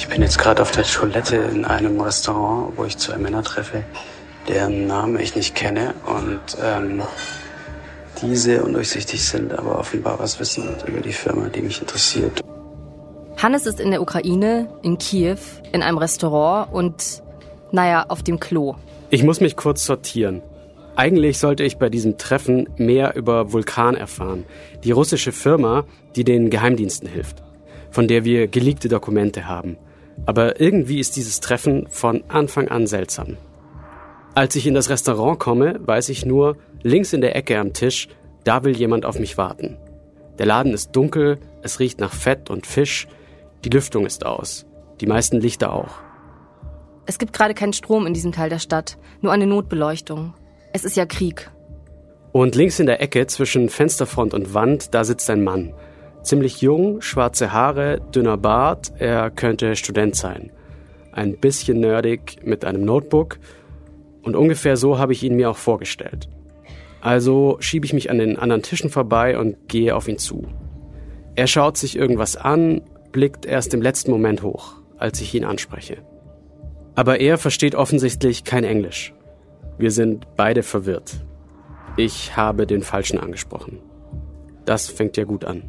Ich bin jetzt gerade auf der Toilette in einem Restaurant, wo ich zwei Männer treffe, deren Namen ich nicht kenne und ähm, die sehr undurchsichtig sind, aber offenbar was wissen über die Firma, die mich interessiert. Hannes ist in der Ukraine, in Kiew, in einem Restaurant und, naja, auf dem Klo. Ich muss mich kurz sortieren. Eigentlich sollte ich bei diesem Treffen mehr über Vulkan erfahren, die russische Firma, die den Geheimdiensten hilft, von der wir geleakte Dokumente haben. Aber irgendwie ist dieses Treffen von Anfang an seltsam. Als ich in das Restaurant komme, weiß ich nur, links in der Ecke am Tisch, da will jemand auf mich warten. Der Laden ist dunkel, es riecht nach Fett und Fisch, die Lüftung ist aus. Die meisten Lichter auch. Es gibt gerade keinen Strom in diesem Teil der Stadt, nur eine Notbeleuchtung. Es ist ja Krieg. Und links in der Ecke zwischen Fensterfront und Wand, da sitzt ein Mann. Ziemlich jung, schwarze Haare, dünner Bart, er könnte Student sein. Ein bisschen nerdig mit einem Notebook und ungefähr so habe ich ihn mir auch vorgestellt. Also schiebe ich mich an den anderen Tischen vorbei und gehe auf ihn zu. Er schaut sich irgendwas an, blickt erst im letzten Moment hoch, als ich ihn anspreche. Aber er versteht offensichtlich kein Englisch. Wir sind beide verwirrt. Ich habe den Falschen angesprochen. Das fängt ja gut an.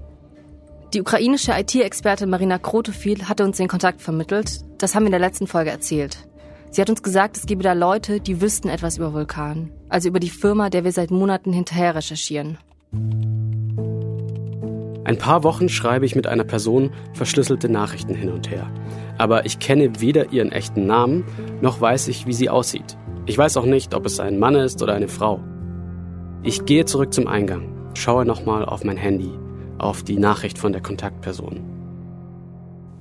Die ukrainische IT-Expertin Marina Krotofil hatte uns den Kontakt vermittelt. Das haben wir in der letzten Folge erzählt. Sie hat uns gesagt, es gebe da Leute, die wüssten etwas über Vulkan. Also über die Firma, der wir seit Monaten hinterher recherchieren. Ein paar Wochen schreibe ich mit einer Person verschlüsselte Nachrichten hin und her. Aber ich kenne weder ihren echten Namen, noch weiß ich, wie sie aussieht. Ich weiß auch nicht, ob es ein Mann ist oder eine Frau. Ich gehe zurück zum Eingang, schaue nochmal auf mein Handy, auf die Nachricht von der Kontaktperson.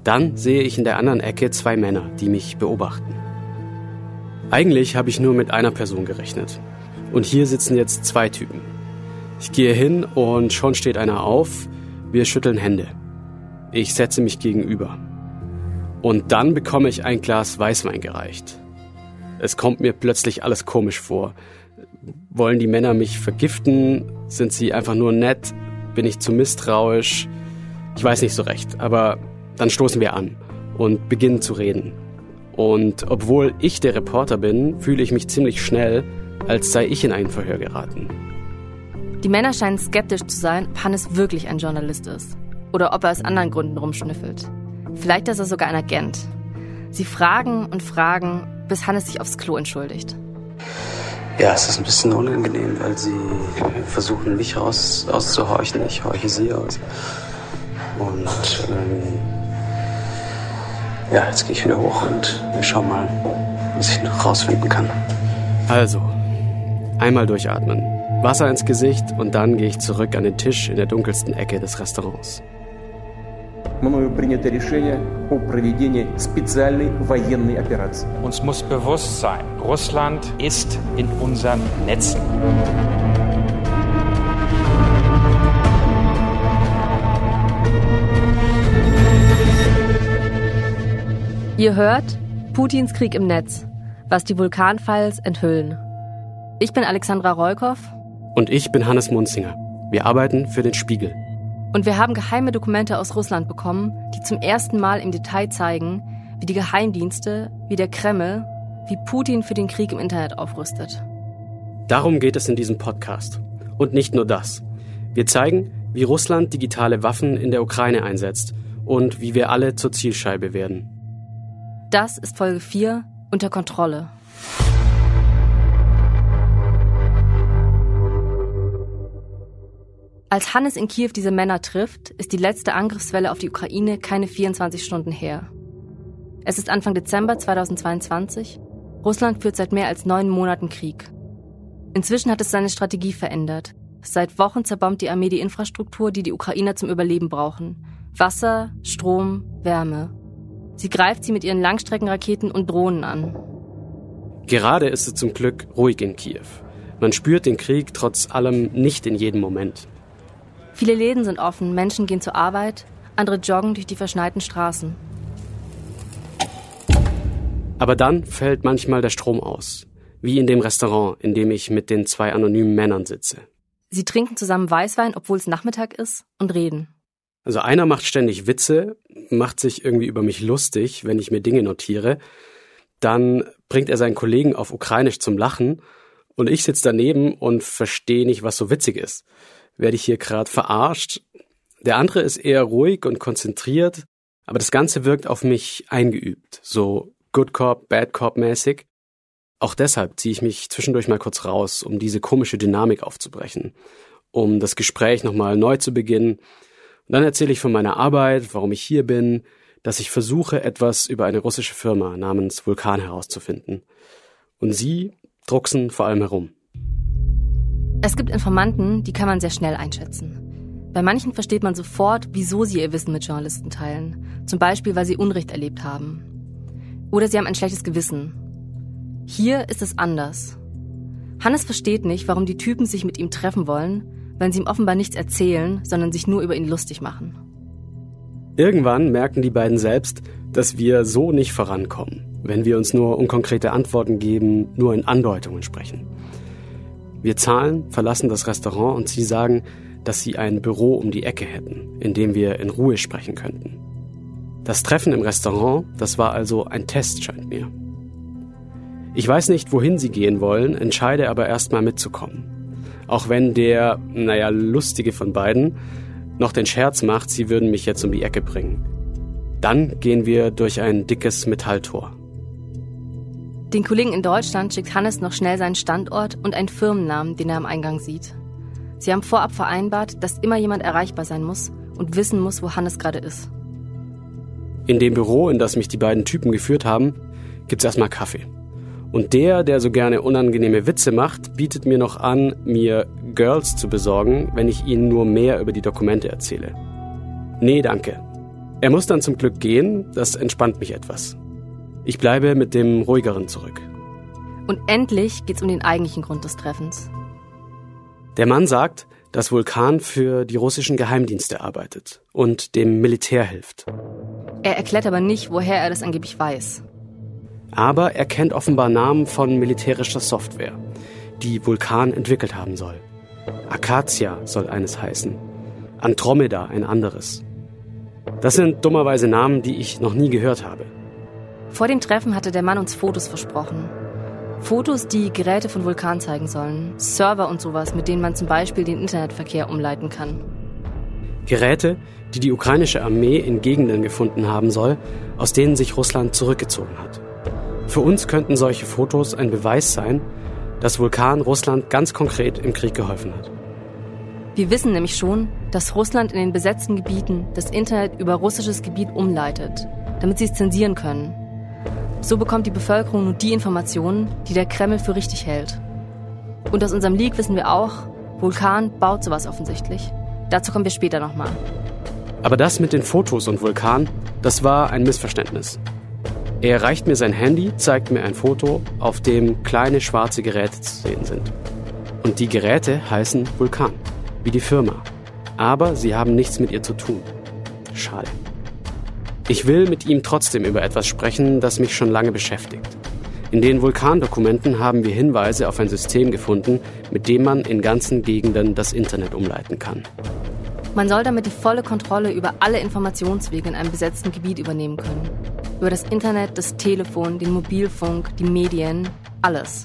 Dann sehe ich in der anderen Ecke zwei Männer, die mich beobachten. Eigentlich habe ich nur mit einer Person gerechnet. Und hier sitzen jetzt zwei Typen. Ich gehe hin und schon steht einer auf, wir schütteln Hände. Ich setze mich gegenüber. Und dann bekomme ich ein Glas Weißwein gereicht. Es kommt mir plötzlich alles komisch vor. Wollen die Männer mich vergiften? Sind sie einfach nur nett? Bin ich zu misstrauisch? Ich weiß nicht so recht, aber dann stoßen wir an und beginnen zu reden. Und obwohl ich der Reporter bin, fühle ich mich ziemlich schnell, als sei ich in ein Verhör geraten. Die Männer scheinen skeptisch zu sein, ob Hannes wirklich ein Journalist ist. Oder ob er aus anderen Gründen rumschnüffelt. Vielleicht ist er sogar ein Agent. Sie fragen und fragen, bis Hannes sich aufs Klo entschuldigt. Ja, es ist ein bisschen unangenehm, weil sie versuchen, mich raus, auszuhorchen. Ich horche sie aus. Und ähm, ja, jetzt gehe ich wieder hoch und wir schauen mal, was ich noch rausfinden kann. Also, einmal durchatmen. Wasser ins Gesicht und dann gehe ich zurück an den Tisch in der dunkelsten Ecke des Restaurants мною принято решение о проведении специальной военной операции. Uns muss bewusst sein, Russland ist in unseren Netzen. Ihr hört Putins Krieg im Netz, was die Vulkanfiles enthüllen. Ich bin Alexandra Rollkoff. Und ich bin Hannes Munzinger. Wir arbeiten für den Spiegel. Und wir haben geheime Dokumente aus Russland bekommen, die zum ersten Mal im Detail zeigen, wie die Geheimdienste, wie der Kreml, wie Putin für den Krieg im Internet aufrüstet. Darum geht es in diesem Podcast. Und nicht nur das. Wir zeigen, wie Russland digitale Waffen in der Ukraine einsetzt und wie wir alle zur Zielscheibe werden. Das ist Folge 4 unter Kontrolle. Als Hannes in Kiew diese Männer trifft, ist die letzte Angriffswelle auf die Ukraine keine 24 Stunden her. Es ist Anfang Dezember 2022. Russland führt seit mehr als neun Monaten Krieg. Inzwischen hat es seine Strategie verändert. Seit Wochen zerbombt die Armee die Infrastruktur, die die Ukrainer zum Überleben brauchen. Wasser, Strom, Wärme. Sie greift sie mit ihren Langstreckenraketen und Drohnen an. Gerade ist es zum Glück ruhig in Kiew. Man spürt den Krieg trotz allem nicht in jedem Moment. Viele Läden sind offen, Menschen gehen zur Arbeit, andere joggen durch die verschneiten Straßen. Aber dann fällt manchmal der Strom aus. Wie in dem Restaurant, in dem ich mit den zwei anonymen Männern sitze. Sie trinken zusammen Weißwein, obwohl es Nachmittag ist, und reden. Also einer macht ständig Witze, macht sich irgendwie über mich lustig, wenn ich mir Dinge notiere. Dann bringt er seinen Kollegen auf Ukrainisch zum Lachen und ich sitze daneben und verstehe nicht, was so witzig ist. Werde ich hier gerade verarscht? Der andere ist eher ruhig und konzentriert, aber das Ganze wirkt auf mich eingeübt, so Good Cop, Bad Cop mäßig. Auch deshalb ziehe ich mich zwischendurch mal kurz raus, um diese komische Dynamik aufzubrechen, um das Gespräch nochmal neu zu beginnen. Und dann erzähle ich von meiner Arbeit, warum ich hier bin, dass ich versuche, etwas über eine russische Firma namens Vulkan herauszufinden. Und sie drucksen vor allem herum. Es gibt Informanten, die kann man sehr schnell einschätzen. Bei manchen versteht man sofort, wieso sie ihr Wissen mit Journalisten teilen. Zum Beispiel, weil sie Unrecht erlebt haben. Oder sie haben ein schlechtes Gewissen hier ist es anders. Hannes versteht nicht, warum die Typen sich mit ihm treffen wollen, wenn sie ihm offenbar nichts erzählen, sondern sich nur über ihn lustig machen. Irgendwann merken die beiden selbst, dass wir so nicht vorankommen, wenn wir uns nur unkonkrete Antworten geben, nur in Andeutungen sprechen. Wir zahlen, verlassen das Restaurant und sie sagen, dass sie ein Büro um die Ecke hätten, in dem wir in Ruhe sprechen könnten. Das Treffen im Restaurant, das war also ein Test, scheint mir. Ich weiß nicht, wohin sie gehen wollen, entscheide aber erstmal mitzukommen. Auch wenn der, naja, lustige von beiden noch den Scherz macht, sie würden mich jetzt um die Ecke bringen. Dann gehen wir durch ein dickes Metalltor. Den Kollegen in Deutschland schickt Hannes noch schnell seinen Standort und einen Firmennamen, den er am Eingang sieht. Sie haben vorab vereinbart, dass immer jemand erreichbar sein muss und wissen muss, wo Hannes gerade ist. In dem Büro, in das mich die beiden Typen geführt haben, gibt's erstmal Kaffee. Und der, der so gerne unangenehme Witze macht, bietet mir noch an, mir Girls zu besorgen, wenn ich ihnen nur mehr über die Dokumente erzähle. Nee, danke. Er muss dann zum Glück gehen, das entspannt mich etwas. Ich bleibe mit dem ruhigeren zurück. Und endlich geht's um den eigentlichen Grund des Treffens. Der Mann sagt, dass Vulkan für die russischen Geheimdienste arbeitet und dem Militär hilft. Er erklärt aber nicht, woher er das angeblich weiß. Aber er kennt offenbar Namen von militärischer Software, die Vulkan entwickelt haben soll. Acacia soll eines heißen, Andromeda ein anderes. Das sind dummerweise Namen, die ich noch nie gehört habe. Vor dem Treffen hatte der Mann uns Fotos versprochen. Fotos, die Geräte von Vulkan zeigen sollen. Server und sowas, mit denen man zum Beispiel den Internetverkehr umleiten kann. Geräte, die die ukrainische Armee in Gegenden gefunden haben soll, aus denen sich Russland zurückgezogen hat. Für uns könnten solche Fotos ein Beweis sein, dass Vulkan Russland ganz konkret im Krieg geholfen hat. Wir wissen nämlich schon, dass Russland in den besetzten Gebieten das Internet über russisches Gebiet umleitet, damit sie es zensieren können. So bekommt die Bevölkerung nur die Informationen, die der Kreml für richtig hält. Und aus unserem Leak wissen wir auch, Vulkan baut sowas offensichtlich. Dazu kommen wir später nochmal. Aber das mit den Fotos und Vulkan, das war ein Missverständnis. Er reicht mir sein Handy, zeigt mir ein Foto, auf dem kleine schwarze Geräte zu sehen sind. Und die Geräte heißen Vulkan, wie die Firma. Aber sie haben nichts mit ihr zu tun. Schade. Ich will mit ihm trotzdem über etwas sprechen, das mich schon lange beschäftigt. In den Vulkandokumenten haben wir Hinweise auf ein System gefunden, mit dem man in ganzen Gegenden das Internet umleiten kann. Man soll damit die volle Kontrolle über alle Informationswege in einem besetzten Gebiet übernehmen können. Über das Internet, das Telefon, den Mobilfunk, die Medien, alles.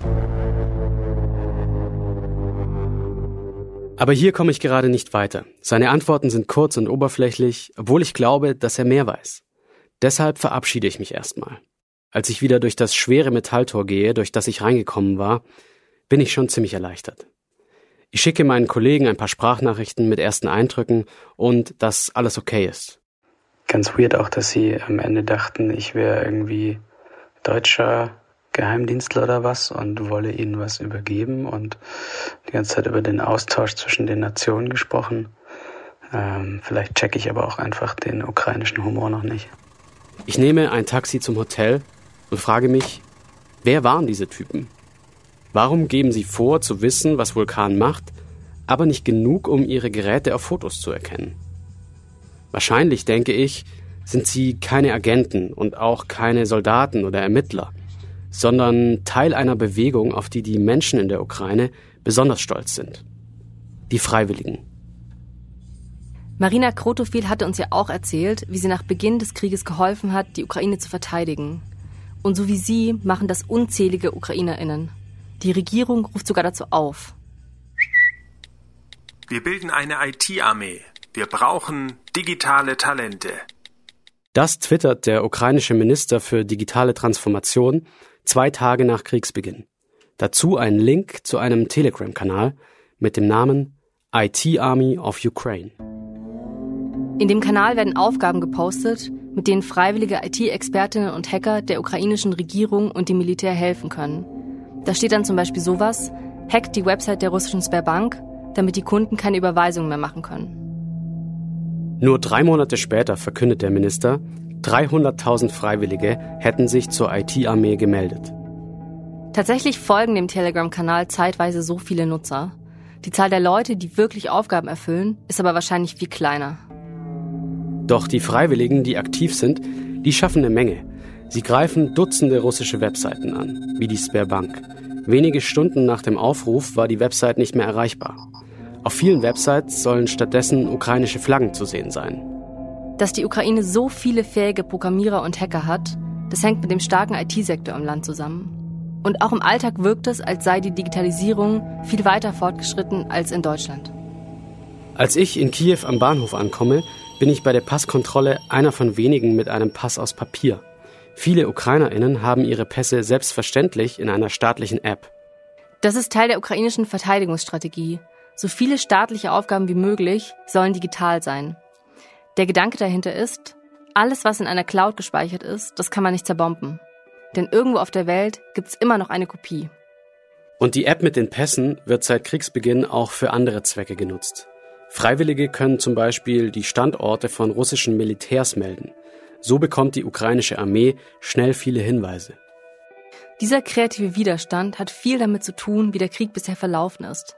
Aber hier komme ich gerade nicht weiter. Seine Antworten sind kurz und oberflächlich, obwohl ich glaube, dass er mehr weiß. Deshalb verabschiede ich mich erstmal. Als ich wieder durch das schwere Metalltor gehe, durch das ich reingekommen war, bin ich schon ziemlich erleichtert. Ich schicke meinen Kollegen ein paar Sprachnachrichten mit ersten Eindrücken und dass alles okay ist. Ganz weird auch, dass sie am Ende dachten, ich wäre irgendwie deutscher Geheimdienstler oder was und wolle ihnen was übergeben und die ganze Zeit über den Austausch zwischen den Nationen gesprochen. Ähm, vielleicht checke ich aber auch einfach den ukrainischen Humor noch nicht. Ich nehme ein Taxi zum Hotel und frage mich, wer waren diese Typen? Warum geben sie vor zu wissen, was Vulkan macht, aber nicht genug, um ihre Geräte auf Fotos zu erkennen? Wahrscheinlich, denke ich, sind sie keine Agenten und auch keine Soldaten oder Ermittler, sondern Teil einer Bewegung, auf die die Menschen in der Ukraine besonders stolz sind. Die Freiwilligen. Marina Krotofil hatte uns ja auch erzählt, wie sie nach Beginn des Krieges geholfen hat, die Ukraine zu verteidigen. Und so wie sie machen das unzählige UkrainerInnen. Die Regierung ruft sogar dazu auf. Wir bilden eine IT-Armee. Wir brauchen digitale Talente. Das twittert der ukrainische Minister für digitale Transformation zwei Tage nach Kriegsbeginn. Dazu ein Link zu einem Telegram-Kanal mit dem Namen IT Army of Ukraine. In dem Kanal werden Aufgaben gepostet, mit denen freiwillige IT-Expertinnen und Hacker der ukrainischen Regierung und dem Militär helfen können. Da steht dann zum Beispiel sowas, hackt die Website der russischen Sberbank, damit die Kunden keine Überweisungen mehr machen können. Nur drei Monate später verkündet der Minister, 300.000 Freiwillige hätten sich zur IT-Armee gemeldet. Tatsächlich folgen dem Telegram-Kanal zeitweise so viele Nutzer. Die Zahl der Leute, die wirklich Aufgaben erfüllen, ist aber wahrscheinlich viel kleiner. Doch die Freiwilligen, die aktiv sind, die schaffen eine Menge. Sie greifen Dutzende russische Webseiten an, wie die Sberbank. Wenige Stunden nach dem Aufruf war die Website nicht mehr erreichbar. Auf vielen Websites sollen stattdessen ukrainische Flaggen zu sehen sein. Dass die Ukraine so viele fähige Programmierer und Hacker hat, das hängt mit dem starken IT-Sektor im Land zusammen. Und auch im Alltag wirkt es, als sei die Digitalisierung viel weiter fortgeschritten als in Deutschland. Als ich in Kiew am Bahnhof ankomme, bin ich bei der Passkontrolle einer von wenigen mit einem Pass aus Papier. Viele Ukrainerinnen haben ihre Pässe selbstverständlich in einer staatlichen App. Das ist Teil der ukrainischen Verteidigungsstrategie. So viele staatliche Aufgaben wie möglich sollen digital sein. Der Gedanke dahinter ist, alles, was in einer Cloud gespeichert ist, das kann man nicht zerbomben. Denn irgendwo auf der Welt gibt's immer noch eine Kopie. Und die App mit den Pässen wird seit Kriegsbeginn auch für andere Zwecke genutzt. Freiwillige können zum Beispiel die Standorte von russischen Militärs melden. So bekommt die ukrainische Armee schnell viele Hinweise. Dieser kreative Widerstand hat viel damit zu tun, wie der Krieg bisher verlaufen ist.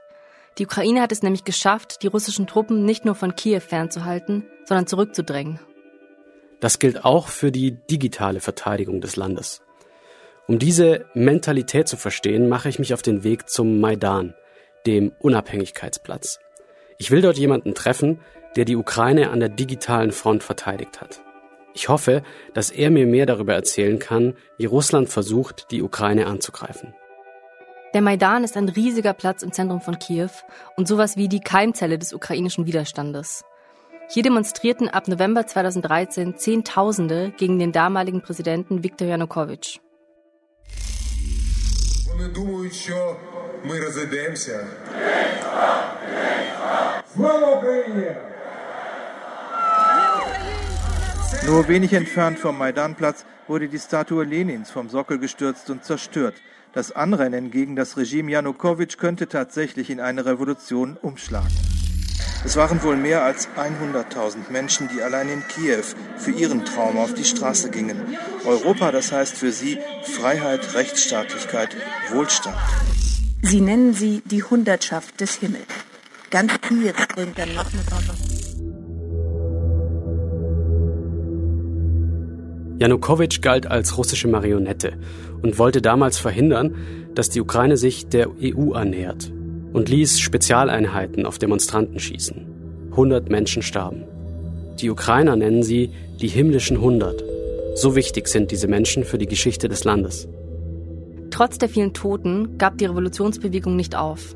Die Ukraine hat es nämlich geschafft, die russischen Truppen nicht nur von Kiew fernzuhalten, sondern zurückzudrängen. Das gilt auch für die digitale Verteidigung des Landes. Um diese Mentalität zu verstehen, mache ich mich auf den Weg zum Maidan, dem Unabhängigkeitsplatz. Ich will dort jemanden treffen, der die Ukraine an der digitalen Front verteidigt hat. Ich hoffe, dass er mir mehr darüber erzählen kann, wie Russland versucht, die Ukraine anzugreifen. Der Maidan ist ein riesiger Platz im Zentrum von Kiew und sowas wie die Keimzelle des ukrainischen Widerstandes. Hier demonstrierten ab November 2013 Zehntausende gegen den damaligen Präsidenten Viktor Janukowitsch Вони думають, що ми розійдемося. Nur wenig entfernt vom Maidanplatz wurde die Statue Lenins vom Sockel gestürzt und zerstört. Das Anrennen gegen das Regime Janukowitsch könnte tatsächlich in eine Revolution umschlagen. Es waren wohl mehr als 100.000 Menschen, die allein in Kiew für ihren Traum auf die Straße gingen. Europa, das heißt für sie Freiheit, Rechtsstaatlichkeit, Wohlstand. Sie nennen sie die Hundertschaft des Himmels. Ganz Kiew bringt dann Nachmittag. Janukowitsch galt als russische Marionette und wollte damals verhindern, dass die Ukraine sich der EU annähert und ließ Spezialeinheiten auf Demonstranten schießen. 100 Menschen starben. Die Ukrainer nennen sie die himmlischen 100. So wichtig sind diese Menschen für die Geschichte des Landes. Trotz der vielen Toten gab die Revolutionsbewegung nicht auf.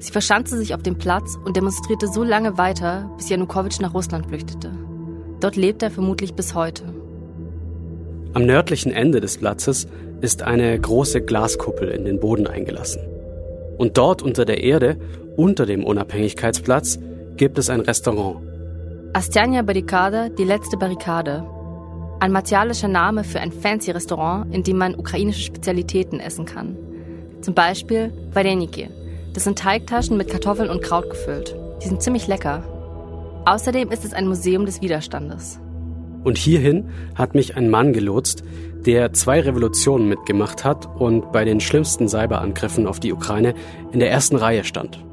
Sie verschanzte sich auf dem Platz und demonstrierte so lange weiter, bis Janukowitsch nach Russland flüchtete. Dort lebt er vermutlich bis heute. Am nördlichen Ende des Platzes ist eine große Glaskuppel in den Boden eingelassen. Und dort unter der Erde, unter dem Unabhängigkeitsplatz, gibt es ein Restaurant. Astiania Barrikada, die letzte Barrikade. Ein martialischer Name für ein fancy Restaurant, in dem man ukrainische Spezialitäten essen kann. Zum Beispiel Vareniki, das sind Teigtaschen mit Kartoffeln und Kraut gefüllt. Die sind ziemlich lecker. Außerdem ist es ein Museum des Widerstandes. Und hierhin hat mich ein Mann gelotst, der zwei Revolutionen mitgemacht hat und bei den schlimmsten Cyberangriffen auf die Ukraine in der ersten Reihe stand.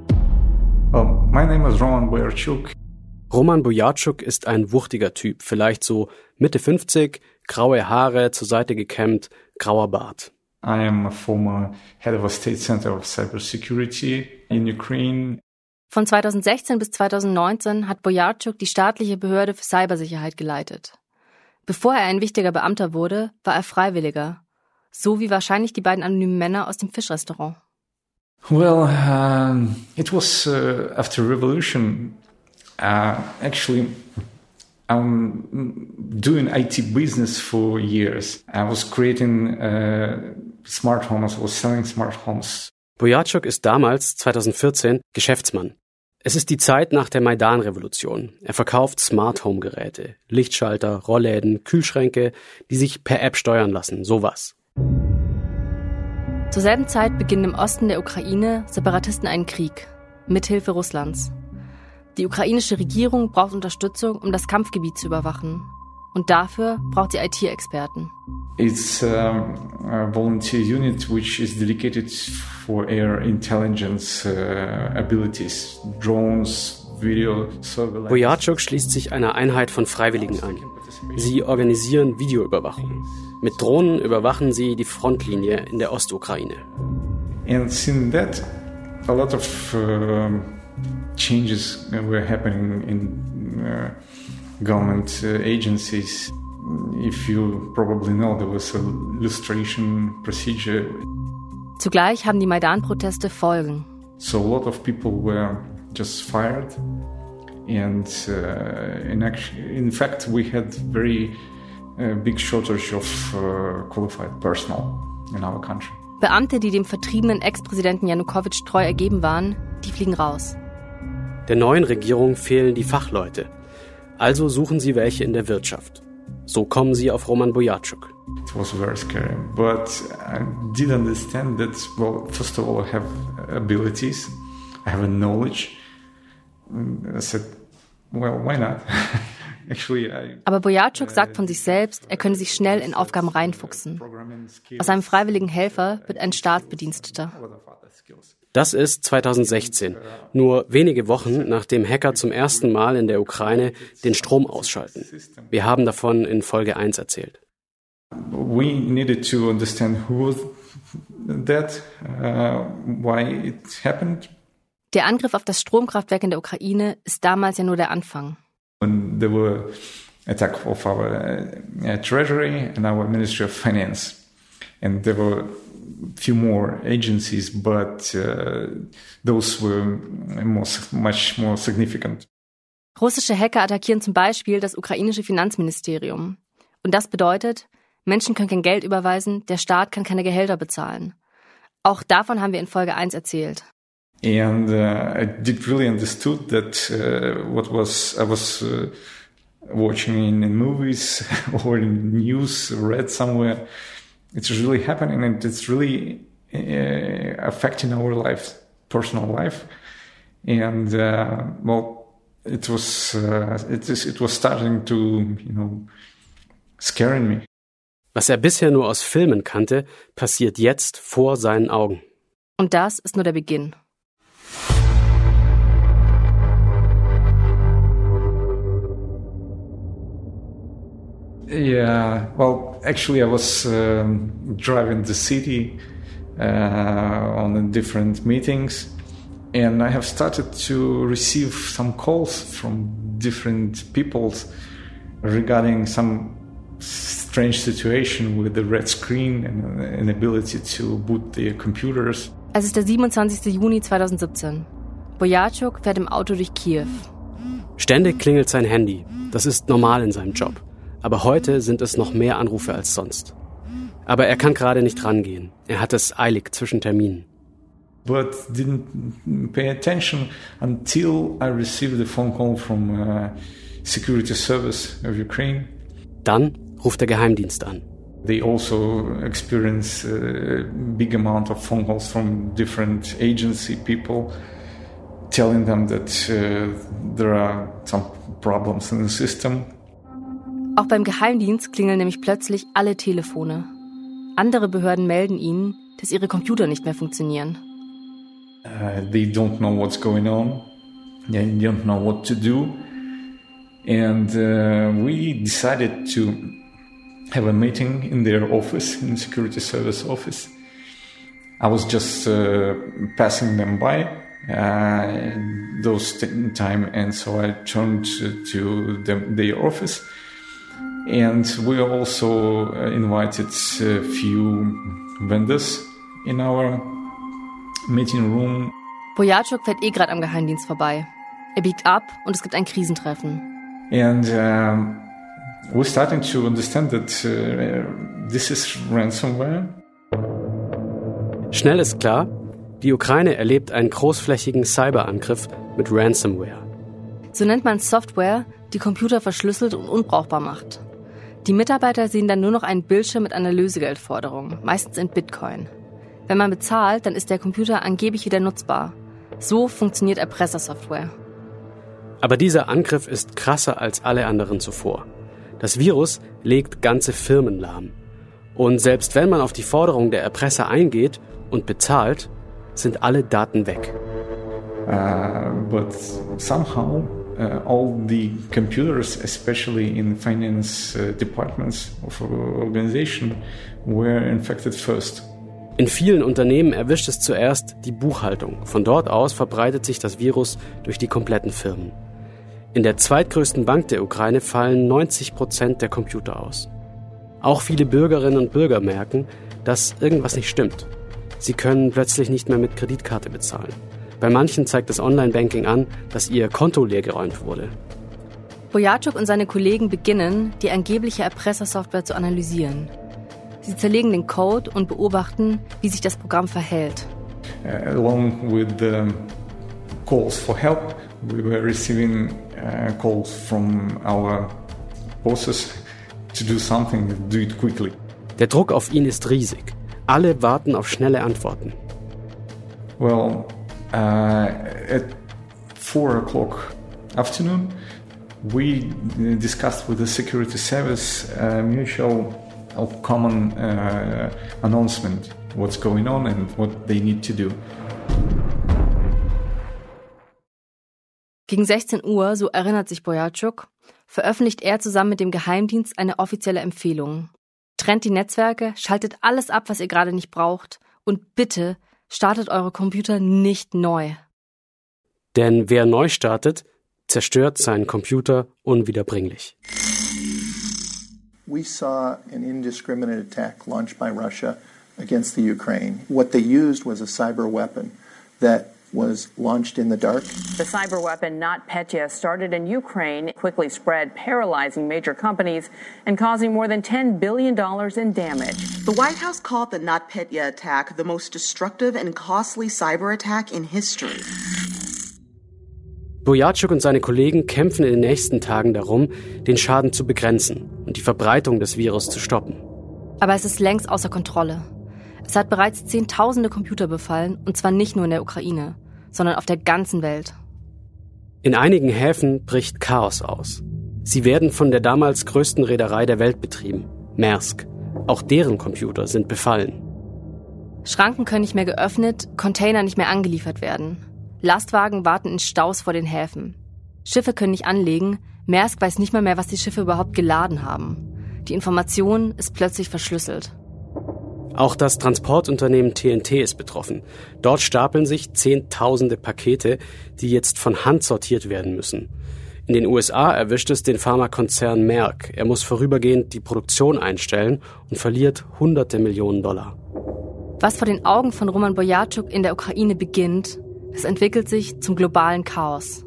Oh, my name is Roman Boyarchuk. Roman Boyarchuk ist ein wuchtiger Typ, vielleicht so Mitte 50, graue Haare, zur Seite gekämmt, grauer Bart. I am a former head of a state center of cybersecurity in Ukraine. Von 2016 bis 2019 hat Bojarczuk die staatliche Behörde für Cybersicherheit geleitet. Bevor er ein wichtiger Beamter wurde, war er Freiwilliger. So wie wahrscheinlich die beiden anonymen Männer aus dem Fischrestaurant. Well, um, it was uh, after revolution. Uh, actually, I'm doing IT business for years. I was creating uh, smart homes, I was selling smart homes. Bojarczuk ist damals, 2014, Geschäftsmann. Es ist die Zeit nach der Maidan-Revolution. Er verkauft Smart Home Geräte, Lichtschalter, Rollläden, Kühlschränke, die sich per App steuern lassen, sowas. Zur selben Zeit beginnen im Osten der Ukraine Separatisten einen Krieg, mithilfe Russlands. Die ukrainische Regierung braucht Unterstützung, um das Kampfgebiet zu überwachen. Und dafür braucht sie IT-Experten. It's a volunteer unit which is dedicated for air intelligence uh, abilities, drones, video surveillance. Bojarczuk schließt sich einer Einheit von Freiwilligen an. Sie organisieren Videoüberwachung. Mit Drohnen überwachen sie die Frontlinie in der Ostukraine. And since that, a lot of uh, changes were happening in uh, government uh, agencies. If you probably know, there was a lustration procedure. Zugleich haben die Maidan-Proteste Folgen. So a lot of people were just fired, and uh, in, act- in fact, we had very uh, big shortage of uh, qualified personnel in our country. Beamte, die dem vertriebenen Ex-Präsidenten Janukowitsch treu ergeben waren, die fliegen raus. Der neuen Regierung fehlen die Fachleute. Also suchen sie welche in der Wirtschaft. So kommen sie auf Roman Bojarczuk. It was very scary, but I did understand that, well, first of all, I have abilities, I have a knowledge. I said, well, why not? Aber Bojarczuk sagt von sich selbst, er könne sich schnell in Aufgaben reinfuchsen. Aus einem freiwilligen Helfer wird ein Staatsbediensteter. Das ist 2016, nur wenige Wochen nachdem Hacker zum ersten Mal in der Ukraine den Strom ausschalten. Wir haben davon in Folge 1 erzählt. we needed to understand who was that, uh, why it happened. Der Angriff auf das Stromkraftwerk in der Ukraine ist damals ja nur der Anfang. When there were attack of our uh, treasury and our Ministry of Finance, and there were few more agencies, but uh, those were more, much more significant. Russische Hacker attackieren zum Beispiel das ukrainische Finanzministerium. Und das bedeutet, Menschen können kein Geld überweisen, der Staat kann keine Gehälter bezahlen. Auch davon haben wir in Folge 1 erzählt. And uh, I did really understood that uh, what was I was uh, watching in, in movies or in news, read somewhere, it's really happening and it's really uh, affecting our life, personal life. And uh, well, it was uh, it, is, it was starting to you know scaring me. Was er bisher nur aus Filmen kannte, passiert jetzt vor seinen Augen. Und das ist nur der Beginn. Yeah, well, actually, I was um, driving the city uh, on different meetings, and I have started to receive some calls from different people regarding some strange situation with the red screen and inability to boot their computers. Es ist der 27. Juni 2017. Bojarczuk fährt im Auto durch Kiew. Ständig klingelt sein Handy. Das ist normal in seinem Job. Aber heute sind es noch mehr Anrufe als sonst. Aber er kann gerade nicht rangehen. Er hat es eilig zwischen Terminen. But didn't pay attention until I received a phone call from uh, Security Service of Ukraine. Dann ruft der Geheimdienst an. They also experience a big amount of phone calls from different agency people telling them that uh, there are some problems in the system. Auch beim Geheimdienst klingeln nämlich plötzlich alle Telefone. Andere Behörden melden ihnen, dass ihre Computer nicht mehr funktionieren. Uh, they don't know what's going on. They don't know what to do. And uh, we decided to have a meeting in their office, in security service office. I was just uh, passing them by uh, those time, and so I turned to the, their office. And we also uh, invited a few vendors in our meeting room. Boyachuk fährt eh gerade am Geheimdienst vorbei. Er biegt ab und es gibt ein Krisentreffen. And um, we're starting to understand that uh, this is ransomware. Schnell ist klar, die Ukraine erlebt einen großflächigen Cyberangriff mit Ransomware. So nennt man Software, die Computer verschlüsselt und unbrauchbar macht. Die Mitarbeiter sehen dann nur noch einen Bildschirm mit einer Lösegeldforderung, meistens in Bitcoin. Wenn man bezahlt, dann ist der Computer angeblich wieder nutzbar. So funktioniert Erpressersoftware. Aber dieser Angriff ist krasser als alle anderen zuvor. Das Virus legt ganze Firmen lahm. Und selbst wenn man auf die Forderung der Erpresser eingeht und bezahlt, sind alle Daten weg. Uh, but somehow all the computers, especially in finance uh, departments of organization, were infected first. In vielen Unternehmen erwischt es zuerst die Buchhaltung. Von dort aus verbreitet sich das Virus durch die kompletten Firmen. In der zweitgrößten Bank der Ukraine fallen 90 Prozent der Computer aus. Auch viele Bürgerinnen und Bürger merken, dass irgendwas nicht stimmt. Sie können plötzlich nicht mehr mit Kreditkarte bezahlen. Bei manchen zeigt das Online-Banking an, dass ihr Konto leergeräumt wurde. Boyachuk und seine Kollegen beginnen, die angebliche Erpressersoftware zu analysieren. Sie zerlegen den Code und beobachten, wie sich das Programm verhält. Uh, along with the calls for help, we were receiving uh, calls from our bosses to do something, do it quickly. Der Druck auf ihn ist riesig. Alle warten auf schnelle Antworten. Well, at four o'clock afternoon, we discussed with the security service a mutual a common uh, announcement what's going on and what they need to do. Gegen 16 Uhr, so erinnert sich Boyachuk, veröffentlicht er zusammen mit dem Geheimdienst eine offizielle Empfehlung. Trennt die Netzwerke, schaltet alles ab, was ihr gerade nicht braucht und bitte startet eure Computer nicht neu. Denn wer neu startet, zerstört seinen Computer unwiederbringlich. We saw an indiscriminate attack launched by Russia against the Ukraine. What they used was a cyber weapon that was launched in the dark. The cyber weapon NotPetya started in Ukraine, quickly spread, paralyzing major companies and causing more than $10 billion in damage. The White House called the NotPetya attack the most destructive and costly cyber attack in history. Boyachuk und seine Kollegen kämpfen in den nächsten Tagen darum, den Schaden zu begrenzen und die Verbreitung des Virus zu stoppen. Aber es ist längst außer Kontrolle. Es hat bereits Zehntausende Computer befallen, und zwar nicht nur in der Ukraine, sondern auf der ganzen Welt. In einigen Häfen bricht Chaos aus. Sie werden von der damals größten Reederei der Welt betrieben, Maersk. Auch deren Computer sind befallen. Schranken können nicht mehr geöffnet, Container nicht mehr angeliefert werden. Lastwagen warten in Staus vor den Häfen. Schiffe können nicht anlegen, Maersk weiß nicht mal mehr, was die Schiffe überhaupt geladen haben. Die Information ist plötzlich verschlüsselt. Auch das Transportunternehmen TNT ist betroffen. Dort stapeln sich Zehntausende Pakete, die jetzt von Hand sortiert werden müssen. In den USA erwischt es den Pharmakonzern Merck. Er muss vorübergehend die Produktion einstellen und verliert hunderte Millionen Dollar. Was vor den Augen von Roman Boyachuk in der Ukraine beginnt, es entwickelt sich zum globalen Chaos.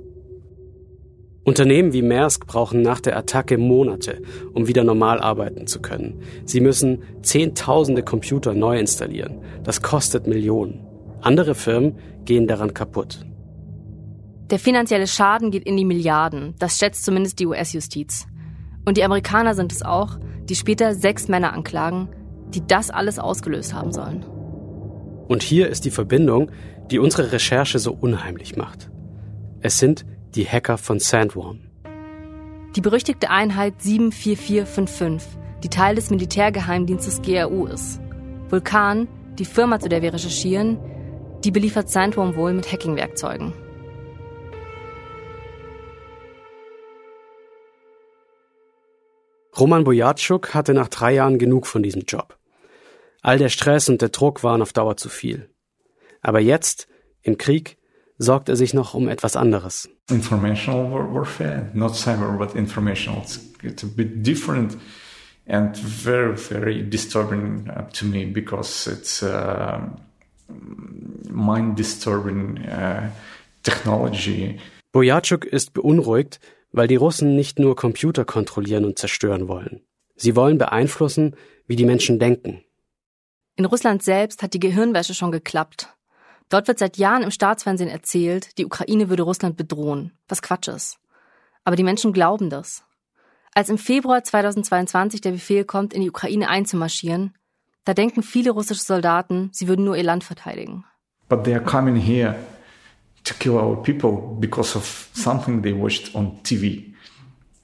Unternehmen wie Maersk brauchen nach der Attacke Monate, um wieder normal arbeiten zu können. Sie müssen Zehntausende Computer neu installieren. Das kostet Millionen. Andere Firmen gehen daran kaputt. Der finanzielle Schaden geht in die Milliarden. Das schätzt zumindest die US-Justiz. Und die Amerikaner sind es auch, die später sechs Männer anklagen, die das alles ausgelöst haben sollen. Und hier ist die Verbindung, die unsere Recherche so unheimlich macht. Es sind die Hacker von Sandworm. Die berüchtigte Einheit 74455, die Teil des Militärgeheimdienstes GRU ist. Vulkan, die Firma, zu der wir recherchieren, die beliefert Sandworm wohl mit Hackingwerkzeugen. Roman Boyatschuk hatte nach drei Jahren genug von diesem Job. All der Stress und der Druck waren auf Dauer zu viel. Aber jetzt, im Krieg, sorgt er sich noch um etwas anderes. Informational warfare, not cyber, but informational. It's, a bit different and very, very disturbing uh, to me because it's uh, mind-disturbing uh, technology. Boyachuk ist beunruhigt, weil die Russen nicht nur Computer kontrollieren und zerstören wollen. Sie wollen beeinflussen, wie die Menschen denken. In Russland selbst hat die Gehirnwäsche schon geklappt. Dort wird seit Jahren im Staatsfernsehen erzählt, die Ukraine würde Russland bedrohen, was Quatsch ist. Aber die Menschen glauben das. Als im Februar 2022 der Befehl kommt, in die Ukraine einzumarschieren, da denken viele russische Soldaten, sie würden nur ihr Land verteidigen. But they are coming here to kill our people because of something they watched on TV.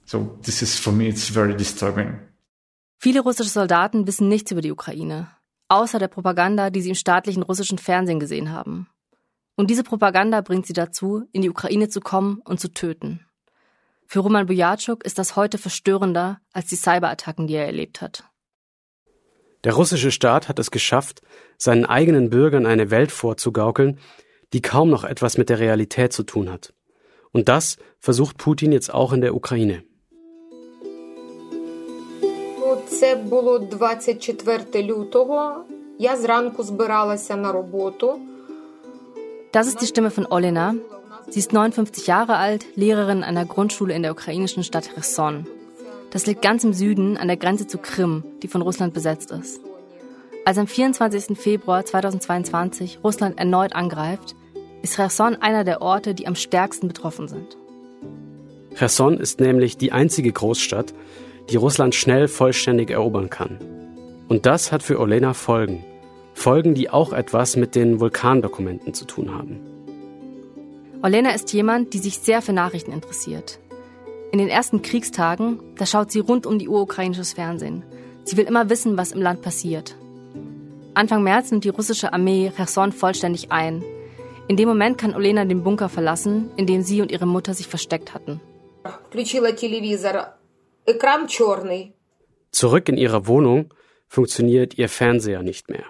So this is for me it's very disturbing. Viele russische Soldaten wissen nichts über die Ukraine außer der Propaganda, die sie im staatlichen russischen Fernsehen gesehen haben. Und diese Propaganda bringt sie dazu, in die Ukraine zu kommen und zu töten. Für Roman Bujatschuk ist das heute verstörender als die Cyberattacken, die er erlebt hat. Der russische Staat hat es geschafft, seinen eigenen Bürgern eine Welt vorzugaukeln, die kaum noch etwas mit der Realität zu tun hat. Und das versucht Putin jetzt auch in der Ukraine. Це було 24 лютого. Я зранку збиралася на роботу. Das ist die Stimme von Olena. Sie ist 59 Jahre alt, Lehrerin einer Grundschule in der ukrainischen Stadt Cherson. Das liegt ganz im Süden an der Grenze zu Krim, die von Russland besetzt ist. Als am 24. Februar 2022 Russland erneut angreift, ist Cherson einer der Orte, die am stärksten betroffen sind. Cherson ist nämlich die einzige Großstadt, die Russland schnell vollständig erobern kann. Und das hat für Olena Folgen. Folgen, die auch etwas mit den Vulkandokumenten zu tun haben. Olena ist jemand, die sich sehr für Nachrichten interessiert. In den ersten Kriegstagen, da schaut sie rund um die Uhr ukrainisches Fernsehen. Sie will immer wissen, was im Land passiert. Anfang März nimmt die russische Armee Cherson vollständig ein. In dem Moment kann Olena den Bunker verlassen, in dem sie und ihre Mutter sich versteckt hatten. Zurück in ihrer Wohnung funktioniert ihr Fernseher nicht mehr.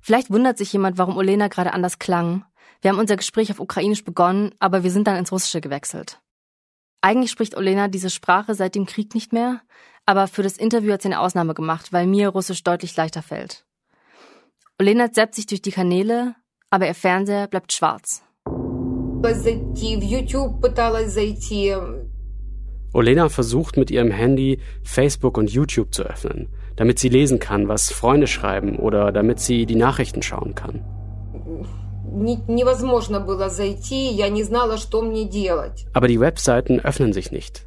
Vielleicht wundert sich jemand, warum Olena gerade anders klang. Wir haben unser Gespräch auf Ukrainisch begonnen, aber wir sind dann ins Russische gewechselt. Eigentlich spricht Olena diese Sprache seit dem Krieg nicht mehr, aber für das Interview hat sie eine Ausnahme gemacht, weil mir Russisch deutlich leichter fällt. Olena zappt sich durch die Kanäle, aber ihr Fernseher bleibt schwarz. Olena versucht mit ihrem Handy Facebook und YouTube zu öffnen, damit sie lesen kann, was Freunde schreiben oder damit sie die Nachrichten schauen kann. Aber die Webseiten öffnen sich nicht.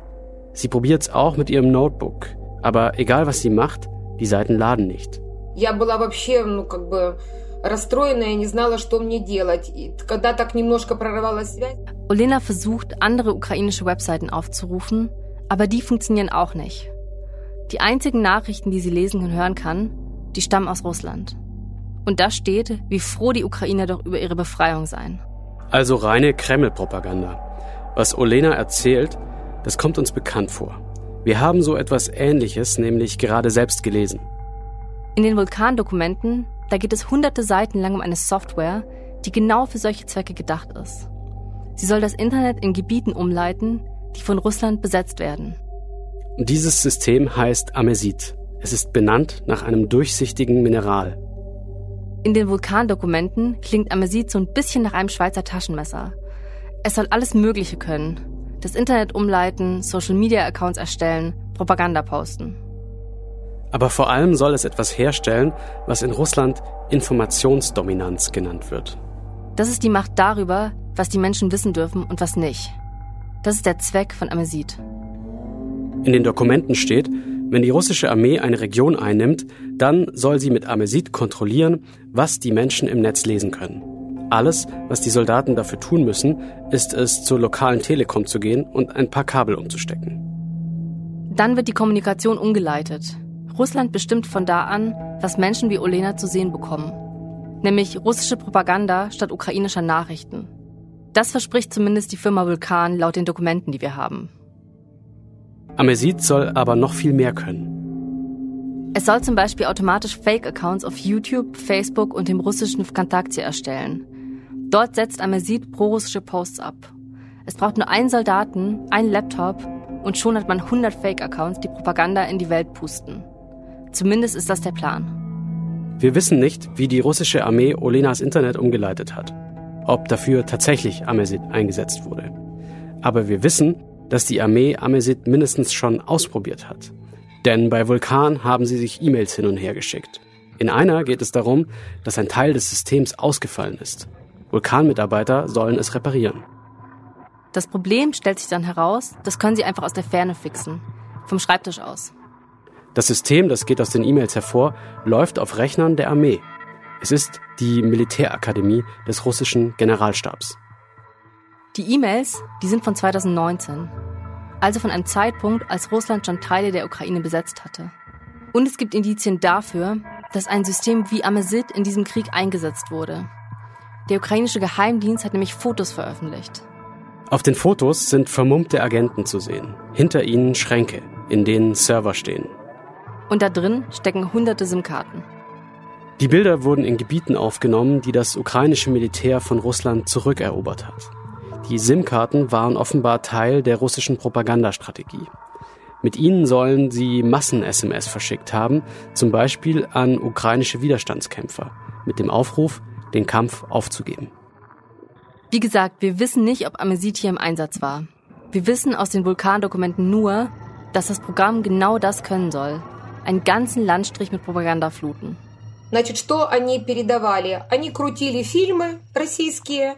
Sie probiert es auch mit ihrem Notebook, aber egal was sie macht, die Seiten laden nicht. Я была вообще, ну, как бы расстроенная, не знала, что мне делать. И когда так немножко прорывалась связь... Olena versucht, andere ukrainische Webseiten aufzurufen, aber die funktionieren auch nicht. Die einzigen Nachrichten, die sie lesen und hören kann, die stammen aus Russland. Und da steht, wie froh die Ukrainer doch über ihre Befreiung seien. Also reine Kreml-Propaganda. Was Olena erzählt, das kommt uns bekannt vor. Wir haben so etwas Ähnliches nämlich gerade selbst gelesen. In den Vulkandokumenten, da geht es hunderte Seiten lang um eine Software, die genau für solche Zwecke gedacht ist. Sie soll das Internet in Gebieten umleiten, die von Russland besetzt werden. Dieses System heißt Amesit. Es ist benannt nach einem durchsichtigen Mineral. In den Vulkandokumenten klingt Amesit so ein bisschen nach einem Schweizer Taschenmesser. Es soll alles Mögliche können. Das Internet umleiten, Social-Media-Accounts erstellen, Propaganda posten. Aber vor allem soll es etwas herstellen, was in Russland Informationsdominanz genannt wird. Das ist die Macht darüber, was die Menschen wissen dürfen und was nicht. Das ist der Zweck von Amesit. In den Dokumenten steht, wenn die russische Armee eine Region einnimmt, dann soll sie mit Amesit kontrollieren, was die Menschen im Netz lesen können. Alles, was die Soldaten dafür tun müssen, ist es, zur lokalen Telekom zu gehen und ein paar Kabel umzustecken. Dann wird die Kommunikation umgeleitet. Russland bestimmt von da an, was Menschen wie Olena zu sehen bekommen. Nämlich russische Propaganda statt ukrainischer Nachrichten. Das verspricht zumindest die Firma Vulkan laut den Dokumenten, die wir haben. Amesit soll aber noch viel mehr können. Es soll zum Beispiel automatisch Fake-Accounts auf YouTube, Facebook und dem russischen Vkontakte erstellen. Dort setzt Amesit pro-russische Posts ab. Es braucht nur einen Soldaten, einen Laptop und schon hat man 100 Fake-Accounts, die Propaganda in die Welt pusten. Zumindest ist das der Plan. Wir wissen nicht, wie die russische Armee Olenas Internet umgeleitet hat. Ob dafür tatsächlich Amesit eingesetzt wurde. Aber wir wissen, dass die Armee Amesit mindestens schon ausprobiert hat. Denn bei Vulkan haben sie sich E-Mails hin und her geschickt. In einer geht es darum, dass ein Teil des Systems ausgefallen ist. Vulkanmitarbeiter sollen es reparieren. Das Problem stellt sich dann heraus, das können sie einfach aus der Ferne fixen, vom Schreibtisch aus. Das System, das geht aus den E-Mails hervor, läuft auf Rechnern der Armee. Es ist die Militärakademie des russischen Generalstabs. Die E-Mails, die sind von 2019, also von einem Zeitpunkt, als Russland schon Teile der Ukraine besetzt hatte. Und es gibt Indizien dafür, dass ein System wie Amesit in diesem Krieg eingesetzt wurde. Der ukrainische Geheimdienst hat nämlich Fotos veröffentlicht. Auf den Fotos sind vermummte Agenten zu sehen. Hinter ihnen Schränke, in denen Server stehen. Und da drin stecken hunderte SIM-Karten. Die Bilder wurden in Gebieten aufgenommen, die das ukrainische Militär von Russland zurückerobert hat. Die SIM-Karten waren offenbar Teil der russischen Propagandastrategie. Mit ihnen sollen sie Massen-SMS verschickt haben, zum Beispiel an ukrainische Widerstandskämpfer, mit dem Aufruf, den Kampf aufzugeben. Wie gesagt, wir wissen nicht, ob Amesit hier im Einsatz war. Wir wissen aus den Vulkandokumenten nur, dass das Programm genau das können soll. Einen ganzen Landstrich mit Propaganda fluten. Значит, что они передавали? Они крутили фильмы российские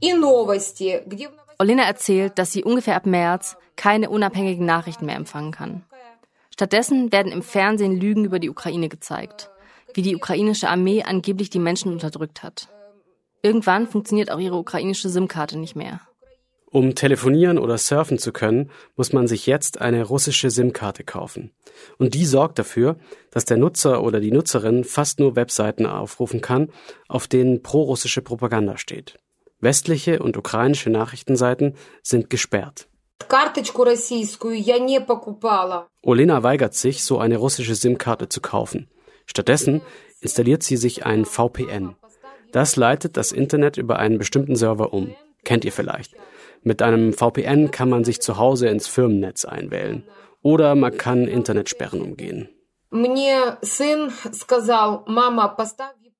и новости, где... Olena erzählt, dass sie ungefähr ab März keine unabhängigen Nachrichten mehr empfangen kann. Stattdessen werden im Fernsehen Lügen über die Ukraine gezeigt, wie die ukrainische Armee angeblich die Menschen unterdrückt hat. Irgendwann funktioniert auch ihre ukrainische SIM-Karte nicht mehr. Um telefonieren oder surfen zu können, muss man sich jetzt eine russische SIM-Karte kaufen. Und die sorgt dafür, dass der Nutzer oder die Nutzerin fast nur Webseiten aufrufen kann, auf denen prorussische Propaganda steht. Westliche und ukrainische Nachrichtenseiten sind gesperrt. Olena weigert sich, so eine russische SIM-Karte zu kaufen. Stattdessen installiert sie sich ein VPN. Das leitet das Internet über einen bestimmten Server um. Kennt ihr vielleicht. Mit einem VPN kann man sich zu Hause ins Firmennetz einwählen. Oder man kann Internetsperren umgehen.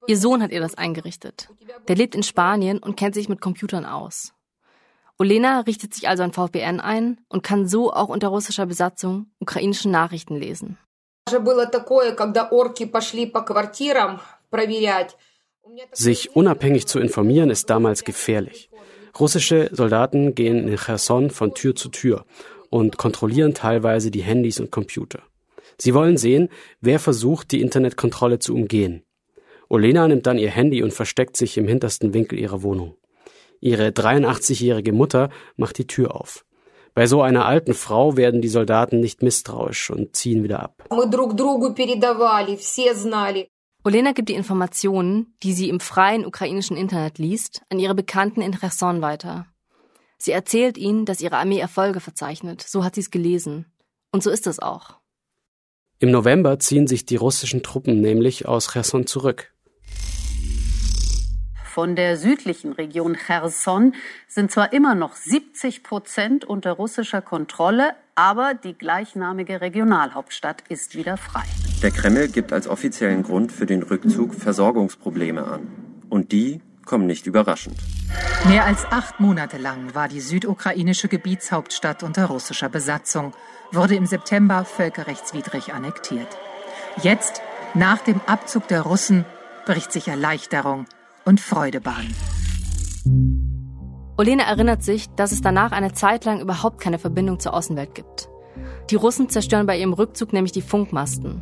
Ihr Sohn hat ihr das eingerichtet. Der lebt in Spanien und kennt sich mit Computern aus. Olena richtet sich also ein VPN ein und kann so auch unter russischer Besatzung ukrainische Nachrichten lesen. Sich unabhängig zu informieren ist damals gefährlich. Russische Soldaten gehen in Cherson von Tür zu Tür und kontrollieren teilweise die Handys und Computer. Sie wollen sehen, wer versucht, die Internetkontrolle zu umgehen. Olena nimmt dann ihr Handy und versteckt sich im hintersten Winkel ihrer Wohnung. Ihre 83-jährige Mutter macht die Tür auf. Bei so einer alten Frau werden die Soldaten nicht misstrauisch und ziehen wieder ab. Olena gibt die Informationen, die sie im freien ukrainischen Internet liest, an ihre Bekannten in Cherson weiter. Sie erzählt ihnen, dass ihre Armee Erfolge verzeichnet. So hat sie es gelesen. Und so ist es auch. Im November ziehen sich die russischen Truppen nämlich aus Cherson zurück. Von der südlichen Region Cherson sind zwar immer noch 70 Prozent unter russischer Kontrolle, aber die gleichnamige Regionalhauptstadt ist wieder frei. Der Kreml gibt als offiziellen Grund für den Rückzug Versorgungsprobleme an. Und die kommen nicht überraschend. Mehr als acht Monate lang war die südukrainische Gebietshauptstadt unter russischer Besatzung, wurde im September völkerrechtswidrig annektiert. Jetzt, nach dem Abzug der Russen, bricht sich Erleichterung und Freude bahnen. Olena erinnert sich, dass es danach eine Zeit lang überhaupt keine Verbindung zur Außenwelt gibt. Die Russen zerstören bei ihrem Rückzug nämlich die Funkmasten.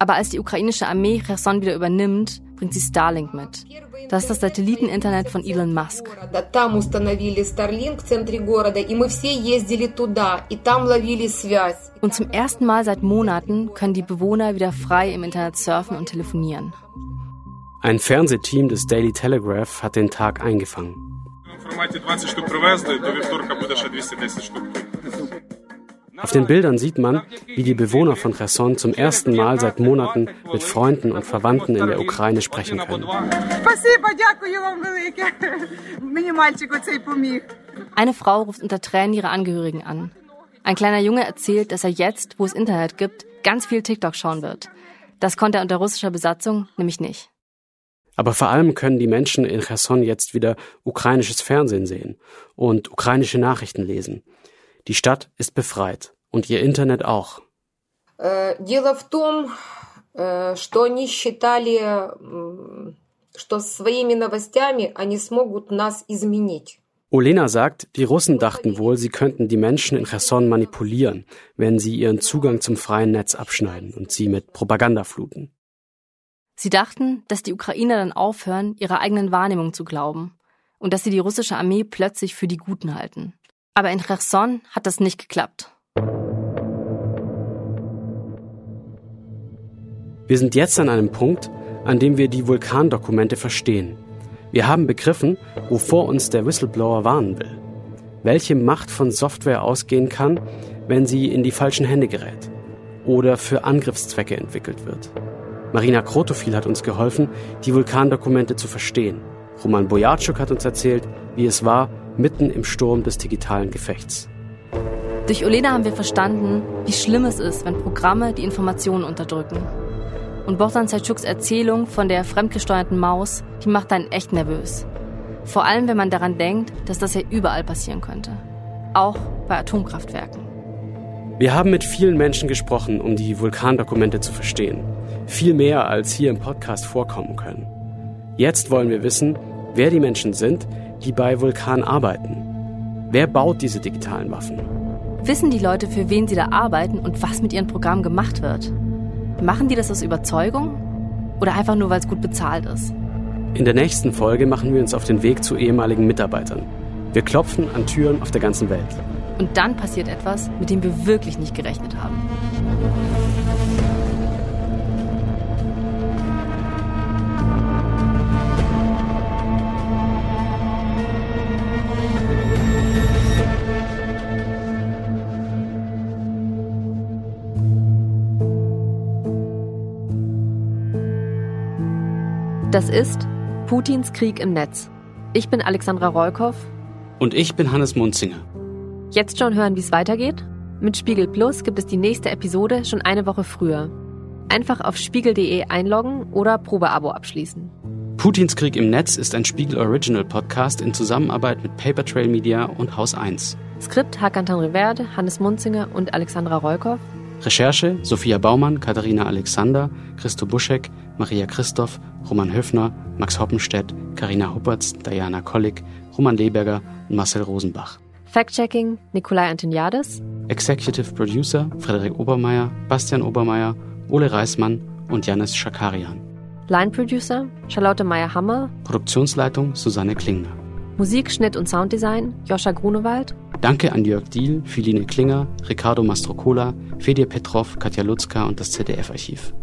Aber als die ukrainische Armee Cherson wieder übernimmt, bringt sie Starlink mit. Das ist das Satelliteninternet von Elon Musk. Und zum ersten Mal seit Monaten können die Bewohner wieder frei im Internet surfen und telefonieren. Ein Fernsehteam des Daily Telegraph hat den Tag eingefangen. Auf den Bildern sieht man, wie die Bewohner von Cherson zum ersten Mal seit Monaten mit Freunden und Verwandten in der Ukraine sprechen können. Eine Frau ruft unter Tränen ihre Angehörigen an. Ein kleiner Junge erzählt, dass er jetzt, wo es Internet gibt, ganz viel TikTok schauen wird. Das konnte er unter russischer Besatzung nämlich nicht. Aber vor allem können die Menschen in Cherson jetzt wieder ukrainisches Fernsehen sehen und ukrainische Nachrichten lesen. Die Stadt ist befreit und ihr Internet auch. Дело в том, что они считали, что своими новостями они смогут нас изменить. Olena sagt, die Russen dachten wohl, sie könnten die Menschen in Cherson manipulieren, wenn sie ihren Zugang zum freien Netz abschneiden und sie mit Propaganda fluten. Sie dachten, dass die Ukrainer dann aufhören, ihrer eigenen Wahrnehmung zu glauben und dass sie die russische Armee plötzlich für die Guten halten. Aber in Cherson hat das nicht geklappt. Wir sind jetzt an einem Punkt, an dem wir die Vulkandokumente verstehen. Wir haben begriffen, wovor uns der Whistleblower warnen will. Welche Macht von Software ausgehen kann, wenn sie in die falschen Hände gerät oder für Angriffszwecke entwickelt wird. Marina Krotofil hat uns geholfen, die Vulkandokumente zu verstehen. Roman Bojarczuk hat uns erzählt, wie es war, mitten im Sturm des digitalen Gefechts. Durch Olena haben wir verstanden, wie schlimm es ist, wenn Programme die Informationen unterdrücken. Und Bogdan Selçuks Erzählung von der fremdgesteuerten Maus, die macht einen echt nervös. Vor allem, wenn man daran denkt, dass das ja überall passieren könnte. Auch bei Atomkraftwerken. Wir haben mit vielen Menschen gesprochen, um die Vulkandokumente zu verstehen. Viel mehr, als hier im Podcast vorkommen können. Jetzt wollen wir wissen, wer die Menschen sind, die bei Vulkan arbeiten. Wer baut diese digitalen Waffen? Wissen die Leute, für wen sie da arbeiten und was mit ihren Programmen gemacht wird? Machen die das aus Überzeugung oder einfach nur, weil es gut bezahlt ist? In der nächsten Folge machen wir uns auf den Weg zu ehemaligen Mitarbeitern. Wir klopfen an Türen auf der ganzen Welt. Und dann passiert etwas, mit dem wir wirklich nicht gerechnet haben. Das ist Putins Krieg im Netz. Ich bin Alexandra Rollkoff. Und ich bin Hannes Munzinger. Jetzt schon hören, wie es weitergeht? Mit Spiegel Plus gibt es die nächste Episode schon eine Woche früher. Einfach auf spiegel.de einloggen oder Probeabo abschließen. Putins Krieg im Netz ist ein Spiegel Original Podcast in Zusammenarbeit mit Papertrail Media und Haus 1. Skript Hakan Tanriverde, Hannes Munzinger und Alexandra Rollkoff. Recherche Sophia Baumann, Katharina Alexander, Christo Buschek, Maria Christoph, Roman Höfner, Max Hoppenstedt, Karina Huppertz, Diana Kollig, Roman Leberger und Marcel Rosenbach. Fact-Checking Nikolai Antoniades. Executive Producer Frederik Obermeier, Bastian Obermeier, Ole Reismann und Janis Schakarian. Line Producer Charlotte Meyer-Hammer. Produktionsleitung Susanne Klingner. Musik, Schnitt und Sounddesign Joscha Grunewald. Danke an Jörg Diehl, Philine Klinger, Ricardo Mastrocola, Fedir Petrov, Katja Lutzka und das ZDF-Archiv.